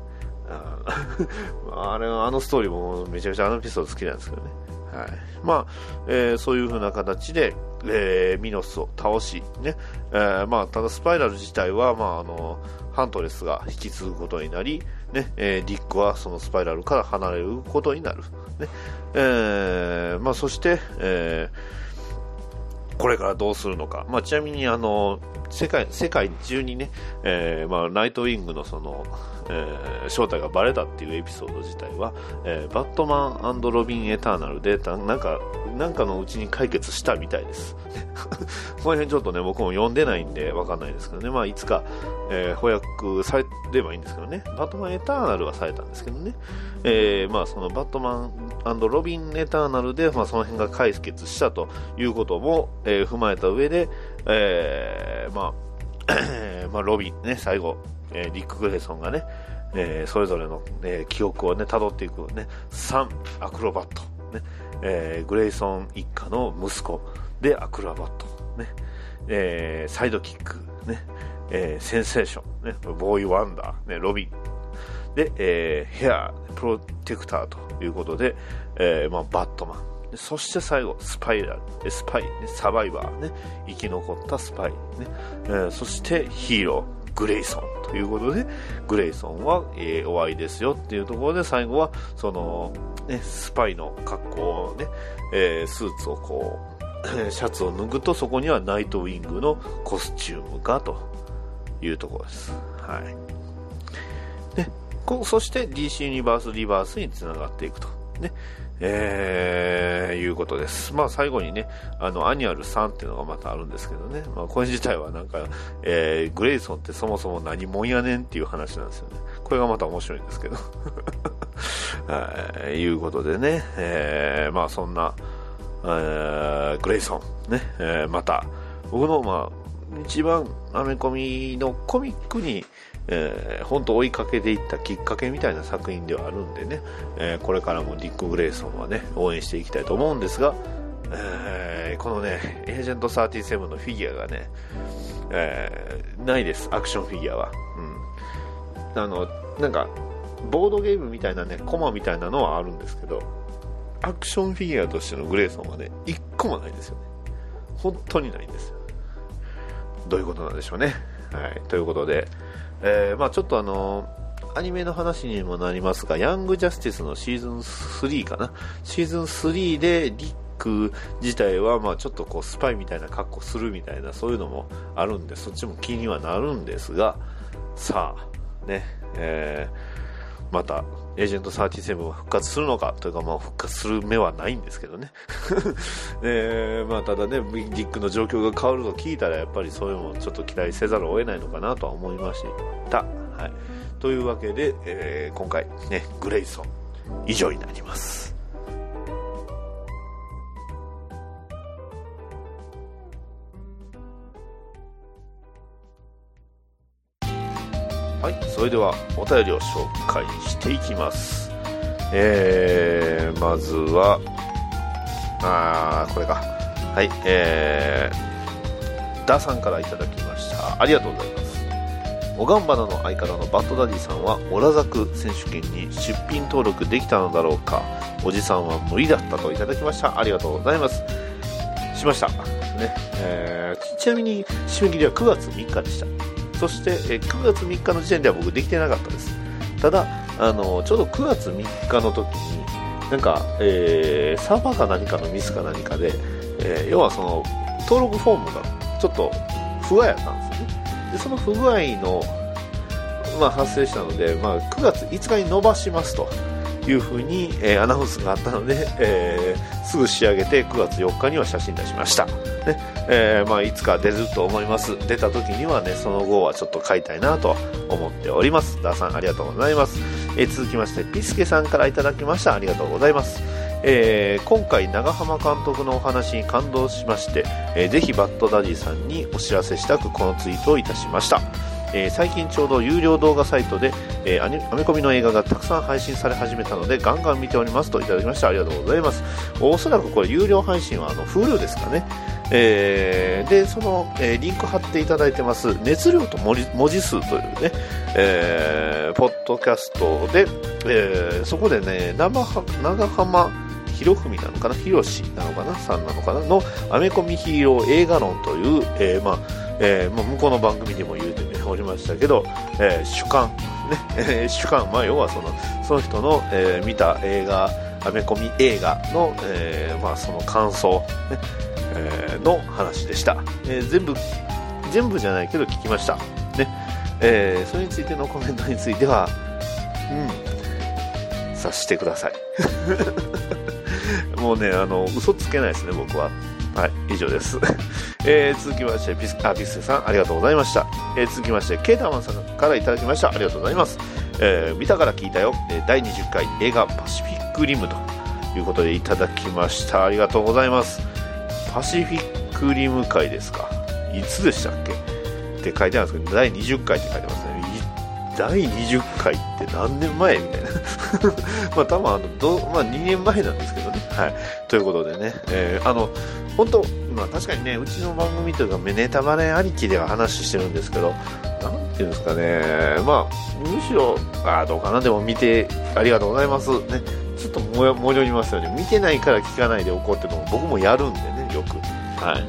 Speaker 1: あ [laughs] あれあのストーリーもめちゃめちゃあのピソード好きなんですけどね。はい。まあえーそういう風な形で、えーミノスを倒し、ね。えーまあ、ただスパイラル自体は、まあ、あのハントレスが引き継ぐことになり、ねえーディックはそのスパイラルから離れることになる、ねえーまあ、そして、えーこれからどうするのか、まあ、ちなみにあの世界世界中にね、えまあ、ナイトウィングのその、えー正体がバレたっていうエピソード自体は、えーバットマンロビン・エターナルでなんかなんかのうちに解決したみたいです。[laughs] この辺ちょっとね僕も読んでないんでわかんないですけどね、まあ、いつか、えー翻訳されればいいんですけどね、バットマンエターナルはされたんですけどね、えーまあ、そのバットマンロビン・エターナルで、まあ、その辺が解決したということも、え踏まえた上で、えまあ [coughs] まあ、ロビンね、最後、えーディック・グレイソンがね、えーそれぞれの、えー記憶をね、辿っていくね、3、アクロバット、ね、えーグレイソン一家の息子でアクロバット、ね、えーサイドキック、ね、えーセンセーション、ね、ボーイ・ワンダー、ね、ロビン、で、えーヘア、プロテクターということで、えーまあ、バットマン。そして最後、スパイラル、スパイ、ね、サバイバー、ね、生き残ったスパイ、ね。えーそしてヒーロー、グレイソンということで、グレイソンは、えー、お会いですよっていうところで、最後は、その、ね、スパイの格好をね、えースーツをこう、[clears throat] シャツを脱ぐと、そこにはナイトウィングのコスチュームがというところです。はい。で、こそして DC ユニバースリバースにつながっていくと。ね。えー、いうことです。まあ最後にね、あの、アニュアル3っていうのがまたあるんですけどね。まあこれ自体はなんか、えー、グレイソンってそもそも何者やねんっていう話なんですよね。これがまた面白いんですけど。[laughs] はい、いうことでね、えー、まあそんな、えー、グレイソン、ね、えー、また、僕のまあ、一番アメコミのコミックに、えー、本当追いかけていったきっかけみたいな作品ではあるんでね、えー、これからもディック・グレイソンはね、応援していきたいと思うんですが、えー、このね、エージェント37のフィギュアがね、えー、ないです、アクションフィギュアは。うん。あの、なんか、ボードゲームみたいなね、コマみたいなのはあるんですけど、アクションフィギュアとしてのグレイソンはね、一個もないですよね。本当にないんですよ。どういうことなんでしょうね。はい。ということで、えー、まあちょっとあのアニメの話にもなりますが、ヤングジャスティスのシーズン3かな？シーズン3でリック自体は、まあちょっとこうスパイみたいな格好するみたいな、そういうのもあるんで、そっちも気にはなるんですが、さあ、ね、えー、また、エージェント37は復活するのかというか、まあ、復活する目はないんですけどね。[laughs] えまあ、ただね、ビッグの状況が変わると聞いたら、やっぱりそういうのをちょっと期待せざるを得ないのかなとは思いました。はい。というわけで、えー、今回ね、グレイソン、以上になります。それではお便りを紹介していきます。えー、まずは、あー、これか。はい、えー、ダさんからいただきました。ありがとうございます。おがんばなの相方のバッドダディさんは、オラザク選手権に出品登録できたのだろうか。おじさんは無理だったといただきました。ありがとうございます。しました。ね、えー、ちなみに締め切りは9月3日でした。そして、え9月3日の時点では僕できてなかったです。ただ、あのちょうど9月3日の時に、なんか、えーサーバーか何かのミスか何かで、えー要はその、登録フォームがちょっと不具合やったんですよね。で、その不具合の、まあ、発生したので、まあ、9月5日に伸ばしますというふうに、えーアナウンスがあったので、えーすぐ仕上げて9月4日には写真出しました。ねえーまあ、いつか出ると思います。出た時にはね、その後はちょっと買いたいなと思っております。ダーさんありがとうございます。えー続きまして、ピスケさんから頂きました。ありがとうございます。えー今回長浜監督のお話に感動しまして、えーぜひバッドダディさんにお知らせしたくこのツイートをいたしました、えー最近ちょうど有料動画サイトで、えーアメコミの映画がたくさん配信され始めたのでガンガン見ておりますといただきました。ありがとうございます。おそらくこれ有料配信はあの Hulu ですかね。えーでその、えリンク貼っていただいてます熱量と文字数というね、えポッドキャストで、えそこでね生は長浜博文なのかな？ひろしなのかな？さんなのかな？のアメコミヒーロー映画論という、えまあえーまあ、向こうの番組でも言うて、おりましたけど、えー主観、ね [laughs] 主観、まあ、要はそのその人の、えー見た映画アメコミ映画の、えーまあ、その感想、ねえーの話でした、えー全部全部じゃないけど聞きました、ねえーそれについてのコメントについてはうんさしてください。[laughs] もうね、あの、嘘つけないですね、僕は。はい、以上です。[laughs] えー続きまして、ピス、あ、ピスさん、ありがとうございました。えー続きまして、ケータマンさんからいただきました。ありがとうございます。えー見たから聞いたよ。え第20回映画パシフィックリムということでいただきました。ありがとうございます。パシフィックリム会ですか？いつでしたっけ？って書いてあるんですけど、第20回って書いてますね。第20回って何年前？みたいな。[laughs] まあ多分あのど、まあ、2年前なんですけどね。はい。ということでね、えーあの、本当、まあ確かにね、うちの番組というか、ネタバレありきでは話してるんですけど、なんていうんですかね、まあ、むしろ、あどうかな、でも見て、ありがとうございます。ね、ちょっともや戻りますよね。見てないから聞かないでおこうっても僕もやるんでね、よく。はい。ね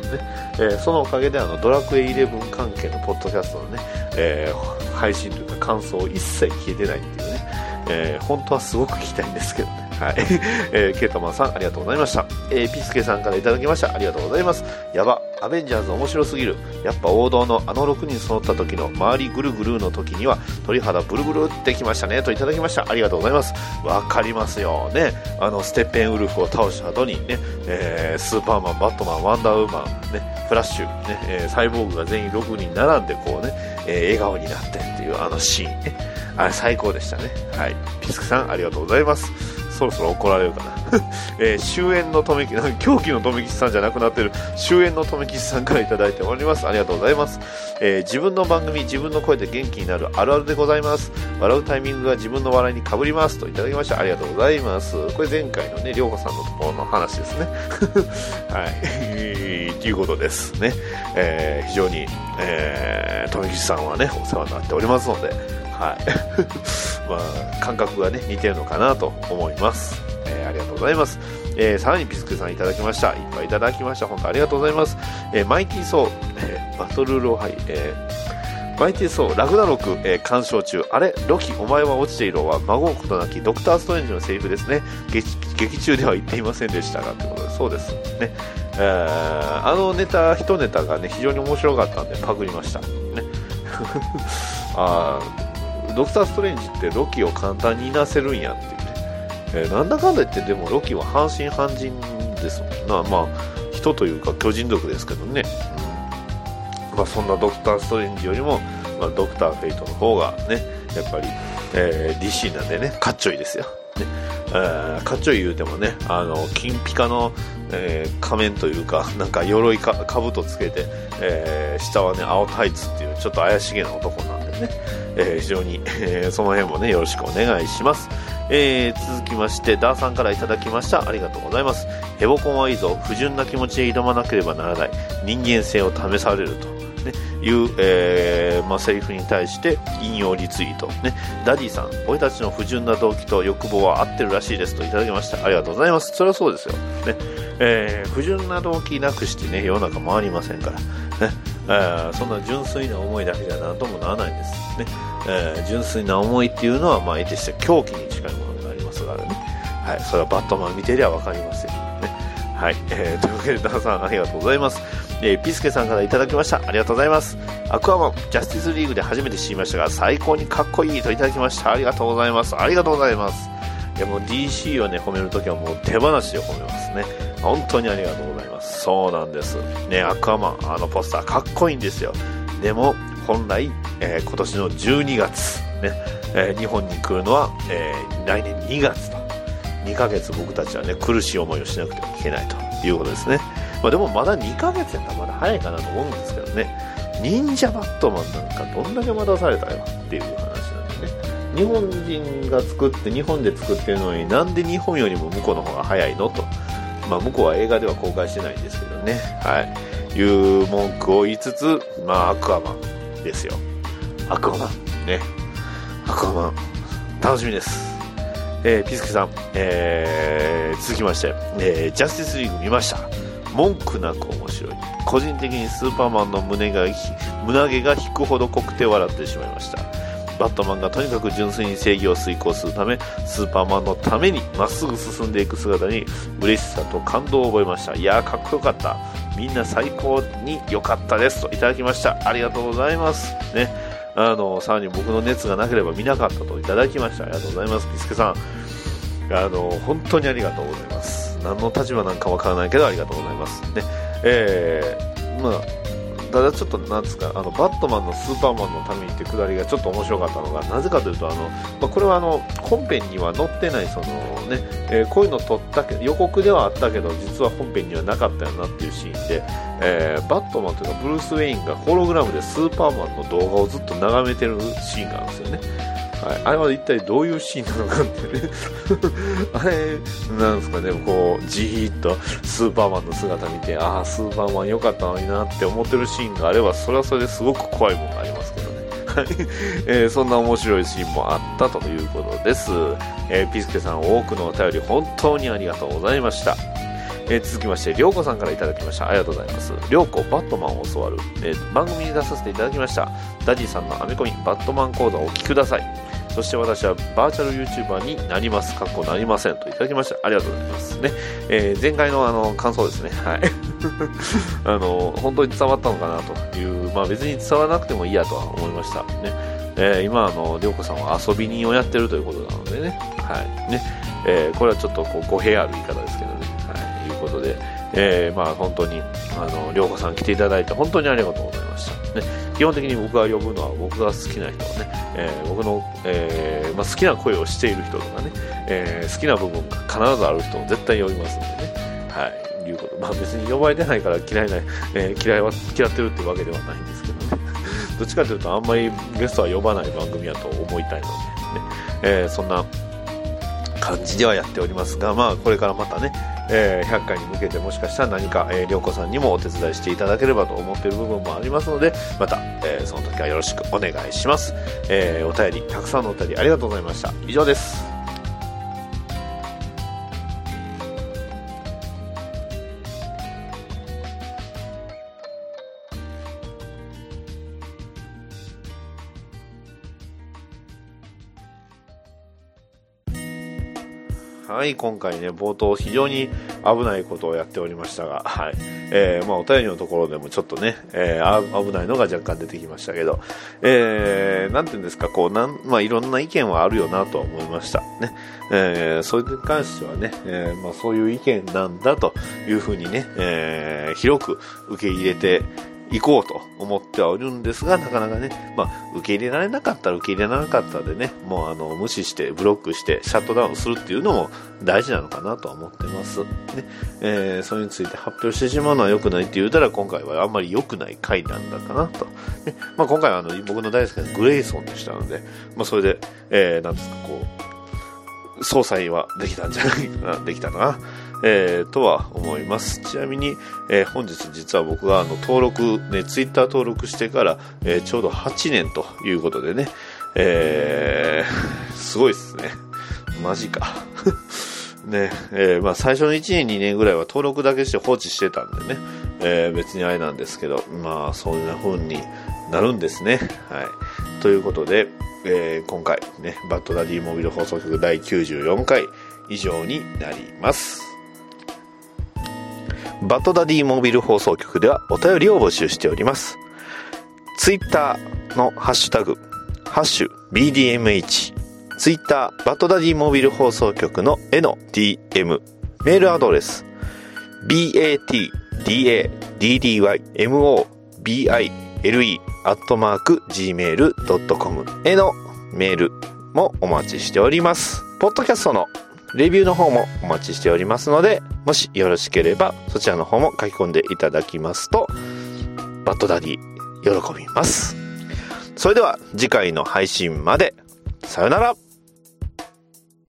Speaker 1: えーそのおかげであの、ドラクエ11関係のポッドキャストのね、えー配信というか感想を一切消えてないっていうね、えー本当はすごく聞きたいんですけどね。はい。[laughs] えーケータマンさん、ありがとうございました。えーピスケさんからいただきました。ありがとうございます。やば、アベンジャーズ面白すぎる。やっぱ王道のあの6人揃った時の周りぐるぐるの時には鳥肌ブルブルってきましたね。といただきました。ありがとうございます。わかりますよね。あの、ステッペンウルフを倒した後にね、えースーパーマン、バットマン、ワンダーウーマン、ね、フラッシュ、ね、えーサイボーグが全員6人並んでこうね、えー笑顔になってっていうあのシーンね。あれ最高でしたね。はい。ピスケさん、ありがとうございます。そろそろ怒られるかな。[laughs] えー終焉の留吉、[laughs] 狂気の留吉さんじゃなくなってる終焉の留吉さんからいただいております。ありがとうございます。えー自分の番組、自分の声で元気になるあるあるでございます。笑うタイミングが自分の笑いにかぶります。といただきました。ありがとうございます。これ前回のね、りょうこさんのところの話ですね。[laughs] はい。ということですね。えー非常に、えー、富吉さんはね、お世話になっておりますので、はい。[laughs] まあ、感覚がね、似てるのかなと思います。えーありがとうございます。えーさらにピスケさんいただきました。いっぱいいただきました。本当ありがとうございます。えーマイティーソー、えーバトルロハイ、えーマイティーソー、ラグナロク、えー鑑賞中。あれロキ、お前は落ちていろは、孫うことなき、ドクターストレンジのセリフですね。劇劇中では言っていませんでしたが、ということで、そうです。ね。えーあのネタ、一ネタがね、非常に面白かったんで、パクりました。ね。[laughs] あードクター・ストレンジってロキを簡単にいなせるんやっていうね、えーなんだかんだ言ってでもロキは半身半人ですもんな。まあ人というか巨人族ですけどね、まあ、そんなドクター・ストレンジよりも、まあ、ドクター・フェイトの方がねやっぱり、えー DC なんでねかっちょいいですよ、ね。えーかっちょいい言うてもねあの金ピカの、えー仮面というかなんか鎧か兜つけて、えー下はね青タイツっていうちょっと怪しげな男なんね、えー非常に、えーその辺もねよろしくお願いします、えー続きましてダーさんからいただきました。ありがとうございます。ヘボコンはいいぞ。不純な気持ちで挑まなければならない。人間性を試されると。ね、いう、えーまあ、セリフに対して引用リツイート、ね、ダディさん、俺たちの不純な動機と欲望は合ってるらしいです。といただきました。ありがとうございます。それはそうですよ。ね。えー不純な動機なくしてね、世の中回りませんから。ね。えーそんな純粋な思いだけじゃ何ともならないんです。ねえー純粋な思いっていうのは、まあ、得てして狂気に近いものがありますからね。はい、それはバットマン見てりゃわかりますよ。ねはい、えーというわけで、ダンさんありがとうございます。えーピスケさんからいただきました。ありがとうございます。アクアマン、ジャスティスリーグで初めて知りましたが、最高にかっこいいといただきました。ありがとうございます。ありがとうございます。いや、もう DC をね、褒めるときはもう手放しで褒めますね。本当にありがとうございます。そうなんです。ね、アクアマン、あのポスターかっこいいんですよ。でも、本来、えー今年の12月、ね、えー日本に来るのは、えー来年2月と。2ヶ月僕たちはね、苦しい思いをしなくてはいけないということですね。まあ、でもまだ2ヶ月やったらまだ早いかなと思うんですけどね。忍者バットマンなんかどんだけ待たされたよっていう話なんでね。日本人が作って、日本で作ってるのになんで日本よりも向こうの方が早いのと。まあ、向こうは映画では公開してないんですけどね。はい。いう文句を言いつつ、まあ、アクアマンですよ。アクアマン。ね。アクアマン。楽しみです。えーピスケさん、えー続きまして、えージャスティスリーグ見ました。文句なく面白い。個人的にスーパーマンの胸が、胸毛が引くほど濃くて笑ってしまいました。バットマンがとにかく純粋に正義を遂行するため、スーパーマンのためにまっすぐ進んでいく姿に嬉しさと感動を覚えました。いやー、かっこよかった。みんな最高に良かったです。といただきました。ありがとうございます。ね。あの、さらに僕の熱がなければ見なかったといただきました。ありがとうございます。ピスケさん。あの、本当にありがとうございます。何の立場なんかわからないけどありがとうございます。ね。えー、まあ、ただちょっとなんですか、あの、バットマンのスーパーマンのためにってくだりがちょっと面白かったのが、なぜかというと、あの、まあ、これはあの、本編には載ってない、そのね、えーこういうの撮ったけ、予告ではあったけど、実は本編にはなかったよなっていうシーンで、えーバットマンというか、ブルース・ウェインがホログラムでスーパーマンの動画をずっと眺めてるシーンがあるんですよね。はい、あれは一体どういうシーンなのかってねあれなんですかねこうじーっとスーパーマンの姿見てああスーパーマン良かったのになって思ってるシーンがあればそれはそれですごく怖いものがありますけどねはいえーそんな面白いシーンもあったということです、えーピスケさん多くのお便り本当にありがとうございましたえー続きまして、りょうこさんからいただきました。ありがとうございます。りょうこ、バットマンを教わる。えー番組に出させていただきました。ダディさんのアメコミ、バットマン講座をお聞きください。そして私はバーチャル YouTuber になります。かっこなりませんといただきました。ありがとうございますね。えー前回のあの感想ですね。はい。[laughs] あの、本当に伝わったのかなという、まあ別に伝わらなくてもいいやとは思いました。ね。えー今、あの、りょうこさんは遊び人をやってるということなのでね。はい。ね。えーこれはちょっとこう語弊ある言い方ですけどね。はい。いうことで、えーまあ本当に、あの、りょうこさん来ていただいて本当にありがとうございました。ね。基本的に僕が呼ぶのは僕が好きな人をね、えー僕の、えーまあ、好きな声をしている人とかね、えー好きな部分が必ずある人を絶対呼びますんでね。はい。いうこと。まあ別に呼ばれてないから嫌いな、え嫌いは、嫌ってるってわけではないんですけどね。[laughs] どっちかというとあんまりゲストは呼ばない番組やと思いたいので、ね。えそんな感じではやっておりますが、まあこれからまたね、えー100回に向けてもしかしたら何か、えー、りょうこさんにもお手伝いしていただければと思っている部分もありますので、また、えーその時はよろしくお願いします。えーお便り、たくさんのお便りありがとうございました。以上です。い、今回ね、冒頭非常に危ないことをやっておりましたが、はい。えー、まあお便りのところでもちょっとね、えー危ないのが若干出てきましたけど、えー、なんていうんですか、こう、なん、まあいろんな意見はあるよなと思いました。ね。えー、それに関してはね、えー、まあそういう意見なんだというふうにね、えー、広く受け入れて、行こうと思ってはおるんですが、なかなかね、まあ、受け入れられなかったら受け入れられなかったでね、もうあの、無視して、ブロックして、シャットダウンするっていうのも大事なのかなとは思ってます。ね、えー、それについて発表してしまうのは良くないって言うたら、今回はあんまり良くない回なんだかなと。ね、まあ、今回はあの、僕の大好きなグレイソンでしたので、まあ、それで、えー、なんですか、こう、総裁はできたんじゃないかな、できたな。えー、とは思います。ちなみに、えー本日実は僕があの登録、ね、ツイッター登録してから、えーちょうど8年ということでね、えー [laughs] すごいですね。マジか。[laughs] ね、えーまあ最初の1年2年ぐらいは登録だけして放置してたんでね、えー別にあれなんですけど、まあそんな風になるんですね。はい。ということで、えー今回ね、バッドダディモビル放送局第94回以上になります。バッドダディモービル放送局ではお便りを募集しております。ツイッターのハッシュタグ、ハッシュ BDMH、ツイッターバッドダディモービル放送局の絵の DM、メールアドレス、batdaddymobile アットマーク gmail.com へのメールもお待ちしております。ポッドキャストのレビューの方もお待ちしておりますので、もしよろしければそちらの方も書き込んでいただきますと、バッドダディ喜びます。それでは次回の配信まで、さよなら